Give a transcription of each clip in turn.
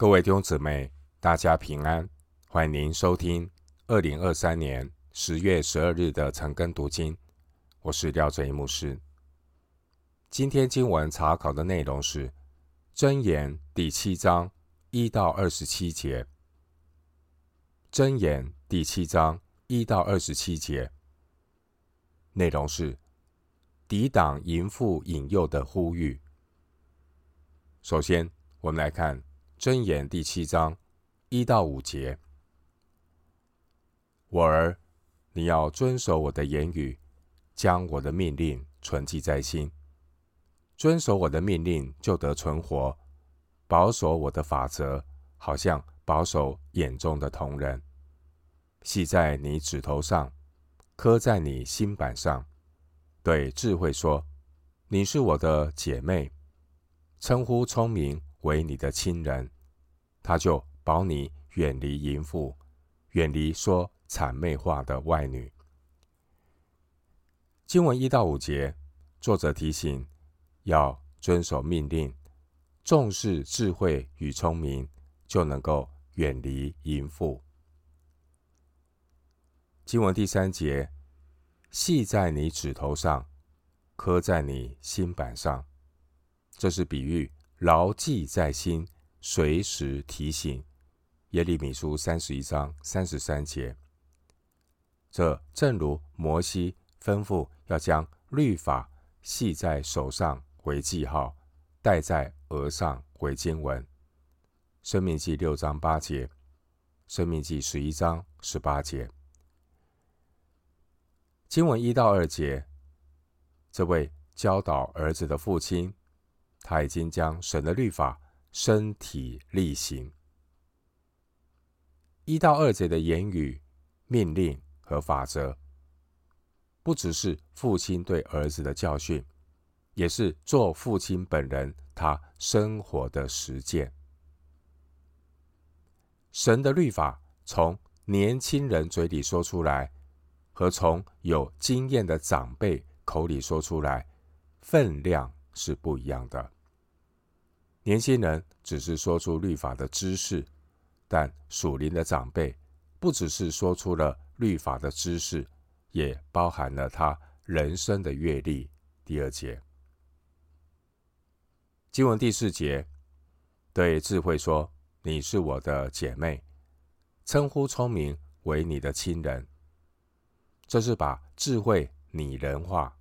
各位弟兄姊妹，大家平安！欢迎您收听二零二三年十月十二日的晨更读经。我是廖哲一牧师。今天经文查考的内容是《箴言》第七章一到二十七节，《箴言》第七章一到二十七节内容是抵挡淫妇引诱的呼吁。首先，我们来看。箴言第七章一到五节，我儿，你要遵守我的言语，将我的命令存记在心。遵守我的命令，就得存活；保守我的法则，好像保守眼中的瞳人。系在你指头上，刻在你心板上。对智慧说：“你是我的姐妹。”称呼聪明。为你的亲人，他就保你远离淫妇，远离说谄媚话的外女。经文一到五节，作者提醒要遵守命令，重视智慧与聪明，就能够远离淫妇。经文第三节，系在你指头上，刻在你心板上，这是比喻。牢记在心，随时提醒。耶利米书三十一章三十三节，这正如摩西吩咐要将律法系在手上为记号，戴在额上为经文。申命记六章八节，申命记十一章十八节。经文一到二节，这位教导儿子的父亲。他已经将神的律法身体力行。一到二节的言语、命令和法则，不只是父亲对儿子的教训，也是做父亲本人他生活的实践。神的律法从年轻人嘴里说出来，和从有经验的长辈口里说出来，分量是不一样的。年轻人只是说出律法的知识，但属灵的长辈不只是说出了律法的知识，也包含了他人生的阅历。第二节，经文第四节，对智慧说：“你是我的姐妹。”称呼聪明为你的亲人，这是把智慧拟人化，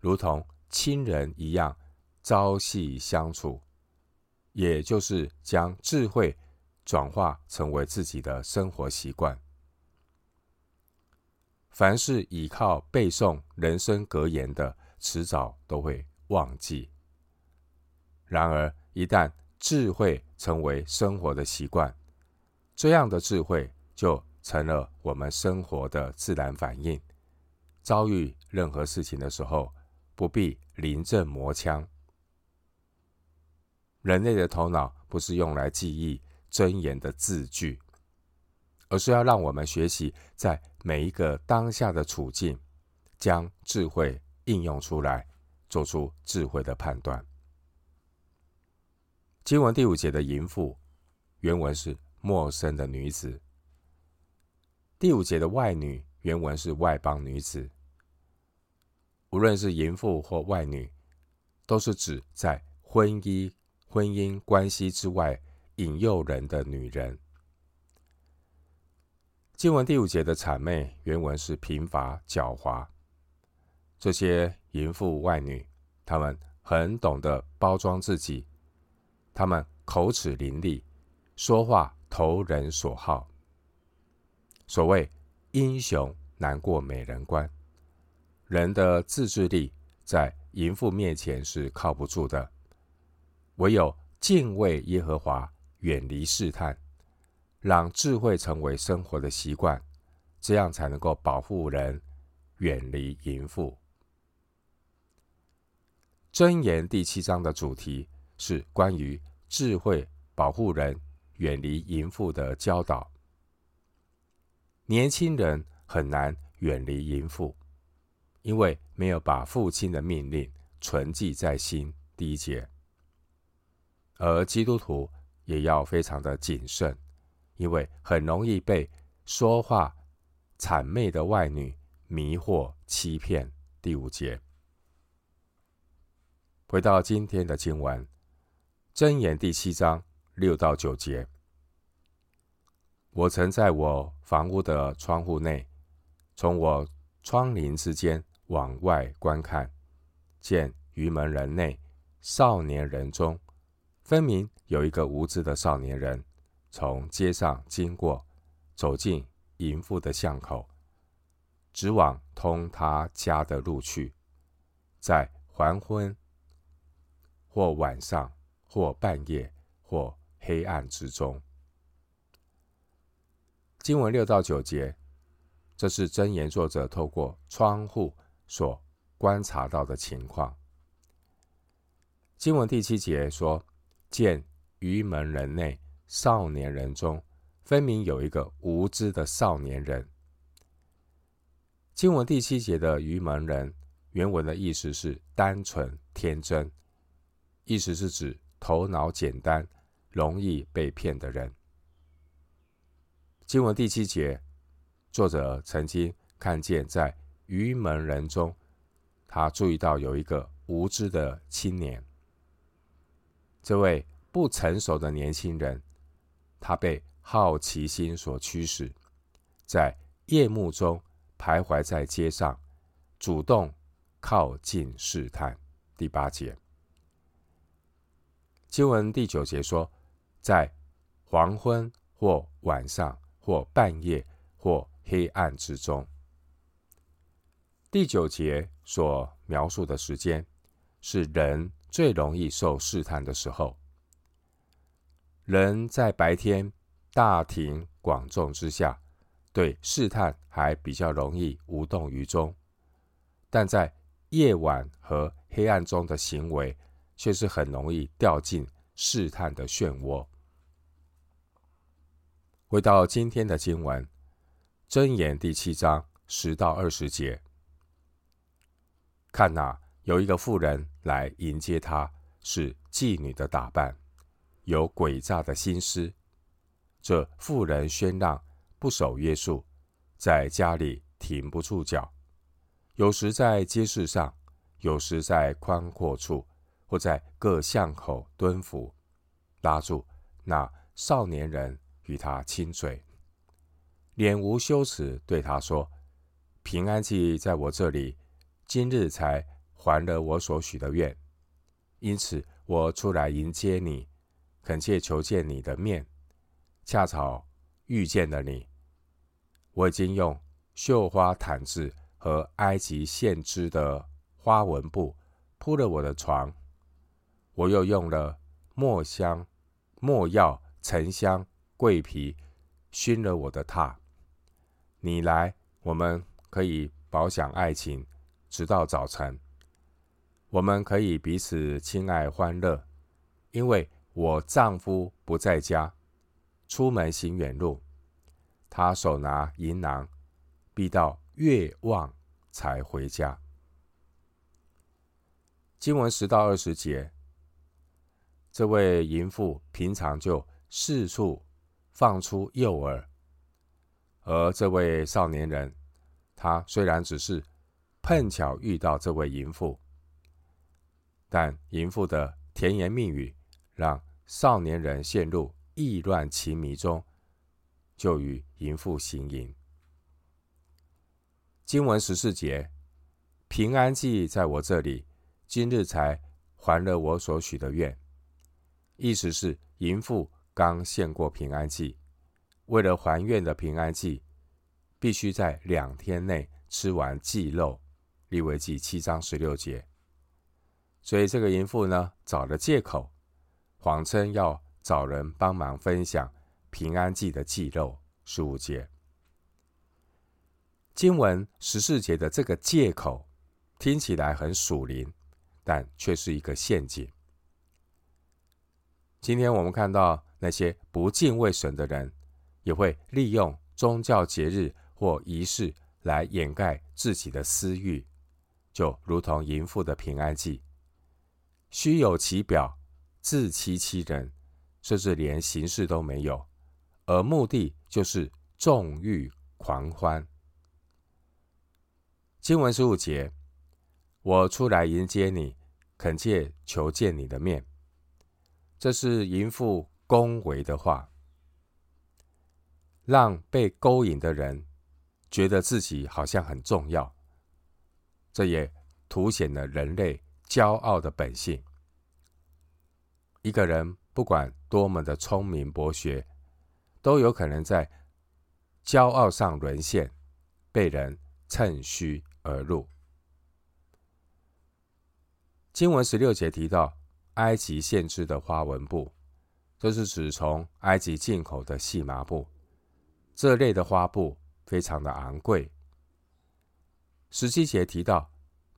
如同亲人一样朝夕相处。也就是将智慧转化成为自己的生活习惯。凡是依靠背诵人生格言的，迟早都会忘记。然而，一旦智慧成为生活的习惯，这样的智慧就成了我们生活的自然反应。遭遇任何事情的时候，不必临阵磨枪。人类的头脑不是用来记忆箴言的字句，而是要让我们学习在每一个当下的处境，将智慧应用出来，做出智慧的判断。经文第五节的淫妇，原文是陌生的女子；第五节的外女，原文是外邦女子。无论是淫妇或外女，都是指在婚姻。婚姻关系之外引诱人的女人。经文第五节的谄媚原文是贫乏狡猾。这些淫妇外女，她们很懂得包装自己，她们口齿伶俐，说话投人所好。所谓英雄难过美人关，人的自制力在淫妇面前是靠不住的。唯有敬畏耶和华，远离试探，让智慧成为生活的习惯，这样才能够保护人，远离淫妇。箴言第七章的主题是关于智慧保护人，远离淫妇的教导。年轻人很难远离淫妇，因为没有把父亲的命令存记在心。第一节。而基督徒也要非常的谨慎，因为很容易被说话谄媚的外女迷惑欺骗。第五节，回到今天的经文，箴言第七章六到九节。我曾在我房屋的窗户内，从我窗棂之间往外观看，见愚门人内少年人中，分明有一个无知的少年人，从街上经过，走进淫妇的巷口。直往通他家的路去，在黄昏或晚上或半夜或黑暗之中。经文六到九节，这是真言作者透过窗户所观察到的情况。经文第七节说：“见愚门人内少年人中，分明有一个无知的少年人。”经文第七节的“愚门人”原文的意思是单纯天真，意思是指头脑简单、容易被骗的人。经文第七节，作者曾经看见在愚门人中，他注意到有一个无知的青年。这位不成熟的年轻人，他被好奇心所驱使，在夜幕中。徘徊在街上，主动靠近试探。第八节，经文第九节说，在黄昏或晚上或半夜或黑暗之中。第九节所描述的时间，是人最容易受试探的时候。人在白天大庭广众之下。对试探还比较容易无动于衷，但在夜晚和黑暗中的行为，却是很容易掉进试探的漩涡。回到今天的经文，箴言第七章十到二十节，看哪，有一个妇人来迎接他，是妓女的打扮，有诡诈的心思。这妇人喧嚷。不守约束，在家里停不住脚，有时在街市上，有时在宽阔处，或在各巷口蹲伏，拉住那少年人与他亲嘴，脸无羞耻对他说：“平安记在我这里，今日才还了我所许的愿，因此我出来迎接你，恳切求见你的面，恰巧遇见了你。”我已经用绣花毯子和埃及线织的花纹布铺了我的床，我又用了墨香、墨药、沉香、桂皮熏了我的榻。你来，我们可以饱享爱情，直到早晨。我们可以彼此亲爱欢乐，因为我丈夫不在家，出门行远路。他手拿银囊，必到月望才回家。经文十到二十节，这位淫妇平常就四处放出诱饵，而这位少年人，他虽然只是碰巧遇到这位淫妇，但淫妇的甜言蜜语让少年人陷入意乱情迷中。就与淫妇行淫。经文十四节，平安祭在我这里，今日才还了我所许的愿。意思是淫妇刚献过平安祭，为了还愿的平安祭，必须在两天内吃完祭肉。利未记七章十六节。所以这个淫妇呢，找了借口，谎称要找人帮忙分享。平安祭的祭肉，十五节。经文十四节的这个借口听起来很属灵，但却是一个陷阱。今天我们看到那些不敬畏神的人，也会利用宗教节日或仪式来掩盖自己的私欲，就如同淫妇的平安祭，虚有其表，自欺欺人，甚至连形式都没有，而目的就是纵欲狂欢。经文十五节，我出来迎接你，恳切求见你的面。这是淫妇恭维的话，让被勾引的人觉得自己好像很重要。这也凸显了人类骄傲的本性。一个人不管多么的聪明博学，都有可能在骄傲上沦陷，被人趁虚而入。经文十六节提到。埃及限制的花纹布，这是指从埃及进口的细麻布。这类的花布非常的昂贵。十七节提到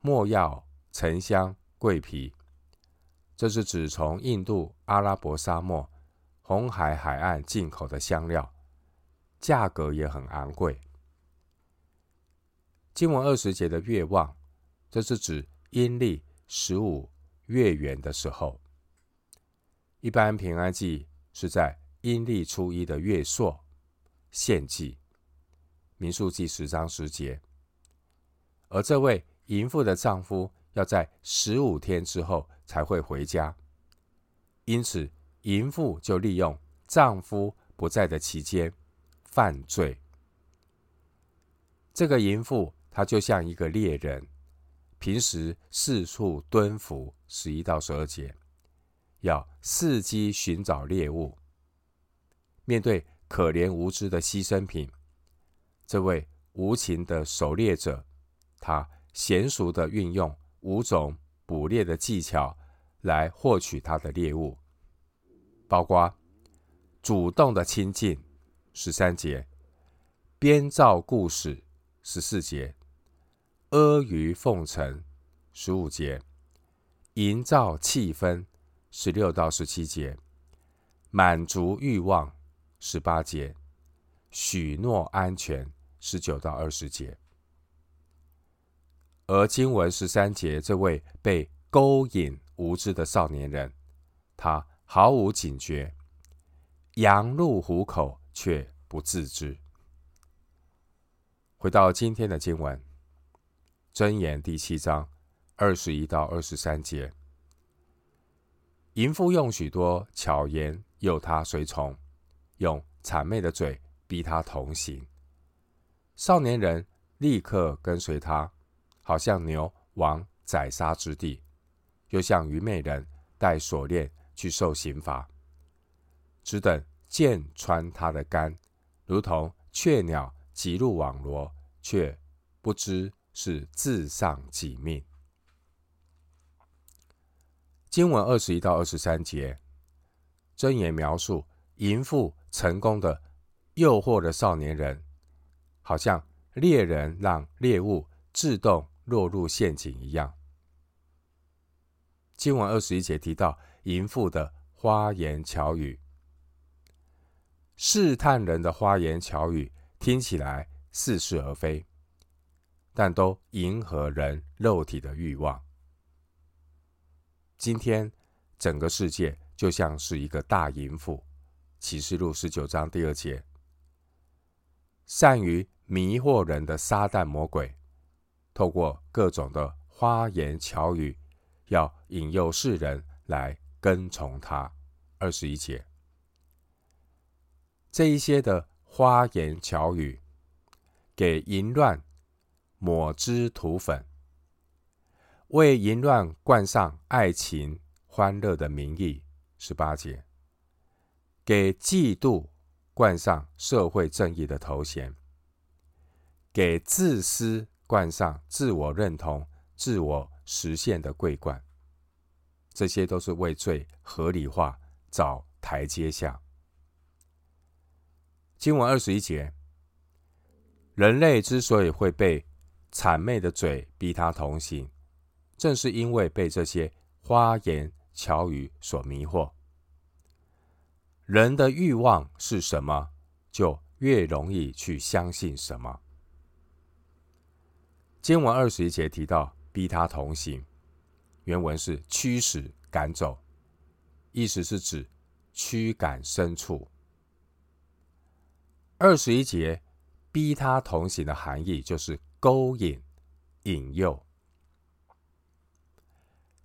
没药、沉香、桂皮，这是指从印度、阿拉伯沙漠、红海海岸进口的香料，价格也很昂贵。经文二十节的月望，这是指阴历十五。月圆的时候，一般平安祭是在阴历初一的月朔献祭，民数记十章十节。而这位淫妇的丈夫要在十五天之后才会回家，因此淫妇就利用丈夫不在的期间犯罪。这个淫妇她就像一个猎人。平时四处蹲伏，十一到十二节，要伺机寻找猎物。面对可怜无知的牺牲品，这位无情的狩猎者，他娴熟的运用五种捕猎的技巧来获取他的猎物，包括主动的亲近，十三节；编造故事，十四节。阿谀奉承，十五节；营造气氛，十六到十七节；满足欲望，十八节；许诺安全，十九到二十节。而经文十三节，这位被勾引无知的少年人，他毫无警觉，羊入虎口却不自知。回到今天的经文。箴言第七章二十一到二十三节，淫妇用许多巧言诱他随从，用谄媚的嘴逼他同行。少年人立刻跟随他，好像牛往宰杀之地，又像愚昧人带锁链去受刑罚，只等箭穿他的肝，如同雀鸟急入网罗，却不知。是自丧己命。经文二十一到二十三节，箴言描述淫妇成功的诱惑了少年人，好像猎人让猎物自动落入陷阱一样。经文二十一节提到淫妇的花言巧语，试探人的花言巧语听起来似是而非。但都迎合人肉体的欲望。今天整个世界就像是一个大淫妇，启示录十九章第二节，善于迷惑人的撒旦魔鬼，透过各种的花言巧语，要引诱世人来跟从他。二十一节，这一些的花言巧语，给淫乱。抹脂涂粉，为淫乱冠上爱情欢乐的名义。十八节，给嫉妒冠上社会正义的头衔，给自私冠上自我认同、自我实现的桂冠。这些都是为罪合理化、找台阶下。经文二十一节，人类之所以会被谄媚的嘴逼他同行，正是因为被这些花言巧语所迷惑。人的欲望是什么，就越容易去相信什么。经文二十一节提到逼他同行，原文是驱使赶走，意思是指驱赶牲畜。二十一节，逼他同行的含义就是勾引、引诱。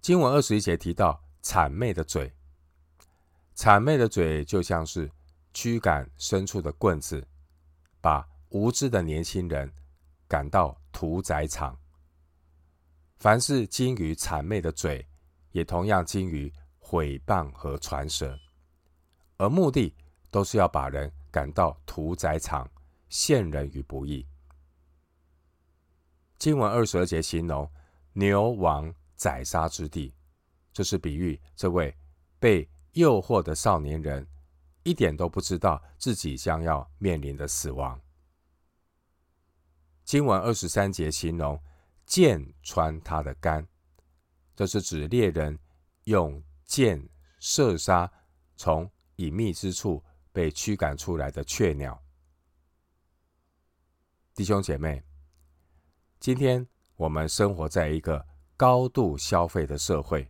经文二十一节提到谄媚的嘴，谄媚的嘴就像是驱赶牲畜的棍子，把无知的年轻人赶到屠宰场。凡是精于谄媚的嘴，也同样精于毁谤和传舌，而目的都是要把人赶到屠宰场，陷人于不义。经文二十二节形容牛王宰杀之地，这是比喻这位被诱惑的少年人一点都不知道自己将要面临的死亡。经文二十三节形容。箭穿他的肝，这是指猎人用箭射杀从隐秘之处被驱赶出来的雀鸟。弟兄姐妹，今天我们生活在一个高度消费的社会，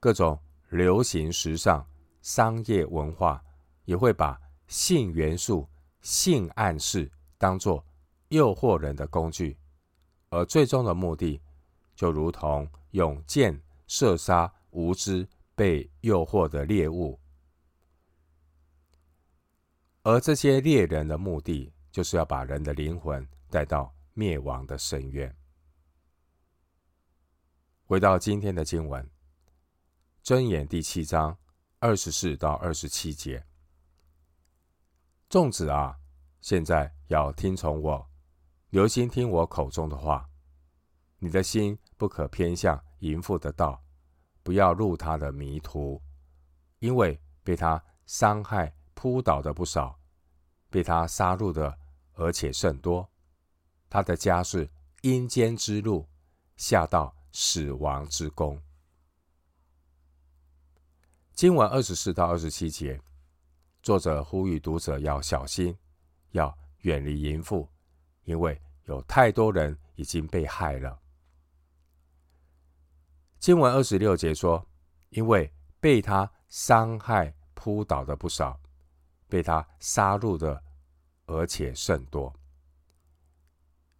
各种流行时尚、商业文化也会把性元素、性暗示当作诱惑人的工具。而最终的目的，就如同用箭射杀无知被诱惑的猎物，而这些猎人的目的，就是要把人的灵魂带到灭亡的深渊。回到今天的经文，箴言第七章二十四到二十七节，众子啊，现在要听从我。留心听我口中的话，你的心不可偏向淫妇的道，不要入他的迷途，因为被他伤害扑倒的不少，被他杀戮的而且甚多。他的家是阴间之路，下到死亡之宫。经文二十四到二十七节，作者呼吁读者要小心，要远离淫妇。因为有太多人已经被害了。经文二十六节说：“因为被他伤害扑倒的不少，被他杀戮的而且甚多。”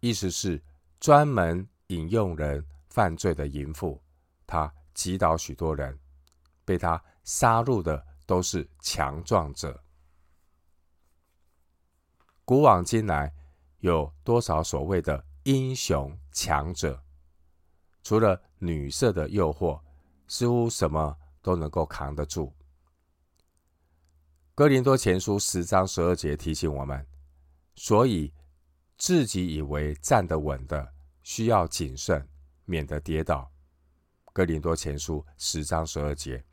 意思是专门引诱人犯罪的淫妇，他击倒许多人，被他杀戮的都是强壮者。古往今来。有多少所谓的英雄强者？除了女色的诱惑，似乎什么都能够扛得住。哥林多前书十章十二节提醒我们：所以自己以为站得稳的，需要谨慎，免得跌倒。哥林多前书十章十二节。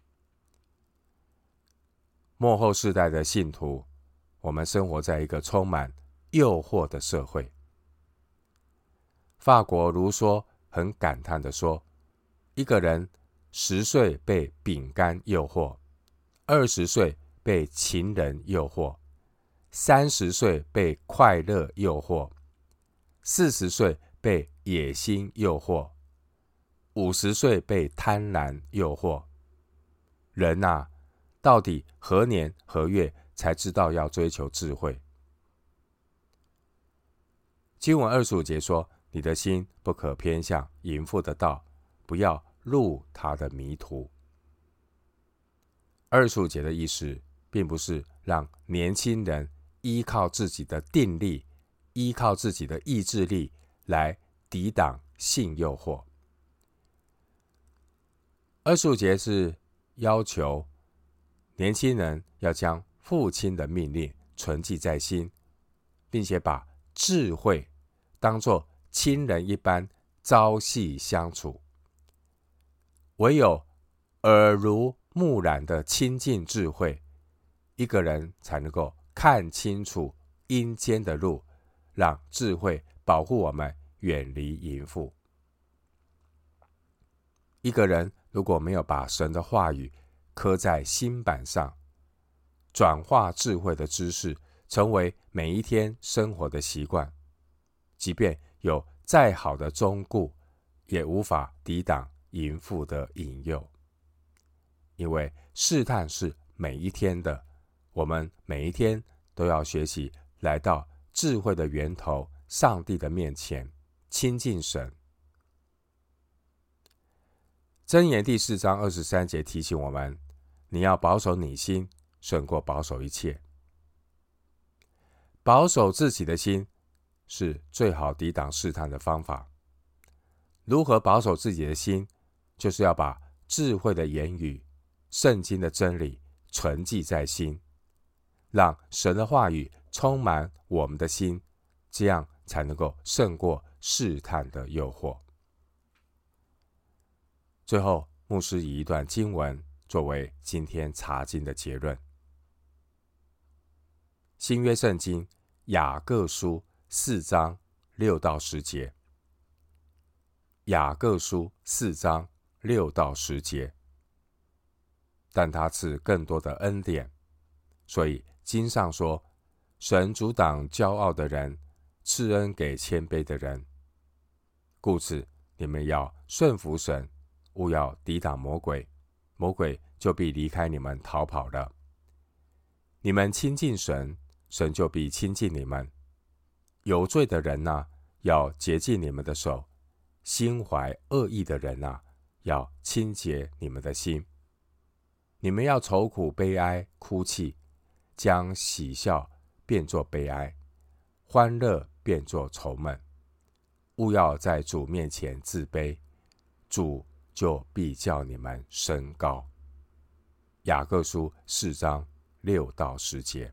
幕后世代的信徒，我们生活在一个充满。诱惑的社会，法国卢梭很感叹地说：“一个人十岁被饼干诱惑，二十岁被情人诱惑，三十岁被快乐诱惑，四十岁被野心诱惑，五十岁被贪婪诱惑。人啊，到底何年何月才知道要追求智慧？”经文二十五节说：“你的心不可偏向淫妇的道，不要入他的迷途。”二十五节的意思，并不是让年轻人依靠自己的定力、依靠自己的意志力来抵挡性诱惑。二十五节是要求年轻人要将父亲的命令存记在心，并且把智慧。当作亲人一般朝夕相处，唯有耳濡目染的亲近智慧，一个人才能够看清楚阴间的路，让智慧保护我们远离淫妇。一个人如果没有把神的话语刻在心板上，转化智慧的知识，成为每一天生活的习惯。即便有再好的忠告，也无法抵挡淫妇的引诱，因为试探是每一天的。我们每一天都要学习来到智慧的源头——上帝的面前，亲近神。箴言第四章二十三节提醒我们：你要保守你心，胜过保守一切。保守自己的心是最好抵挡试探的方法。如何保守自己的心？就是要把智慧的言语、圣经的真理存记在心。让神的话语充满我们的心，这样才能够胜过试探的诱惑。最后，牧师以一段经文作为今天查经的结论：新约圣经雅各书四章六到十节。雅各书四章六到十节，但他赐更多的恩典，所以。经上说：“神阻挡骄傲的人，赐恩给谦卑的人。故此，你们要顺服神，勿要抵挡魔鬼，魔鬼就必离开你们逃跑了。你们亲近神，神就必亲近你们。有罪的人呐、要洁净你们的手；心怀恶意的人呐、要清洁你们的心。你们要愁苦、悲哀、哭泣。”将喜笑变作悲哀，欢乐变作愁闷。勿要在主面前自卑，主就必叫你们升高。雅各书四章六到十节。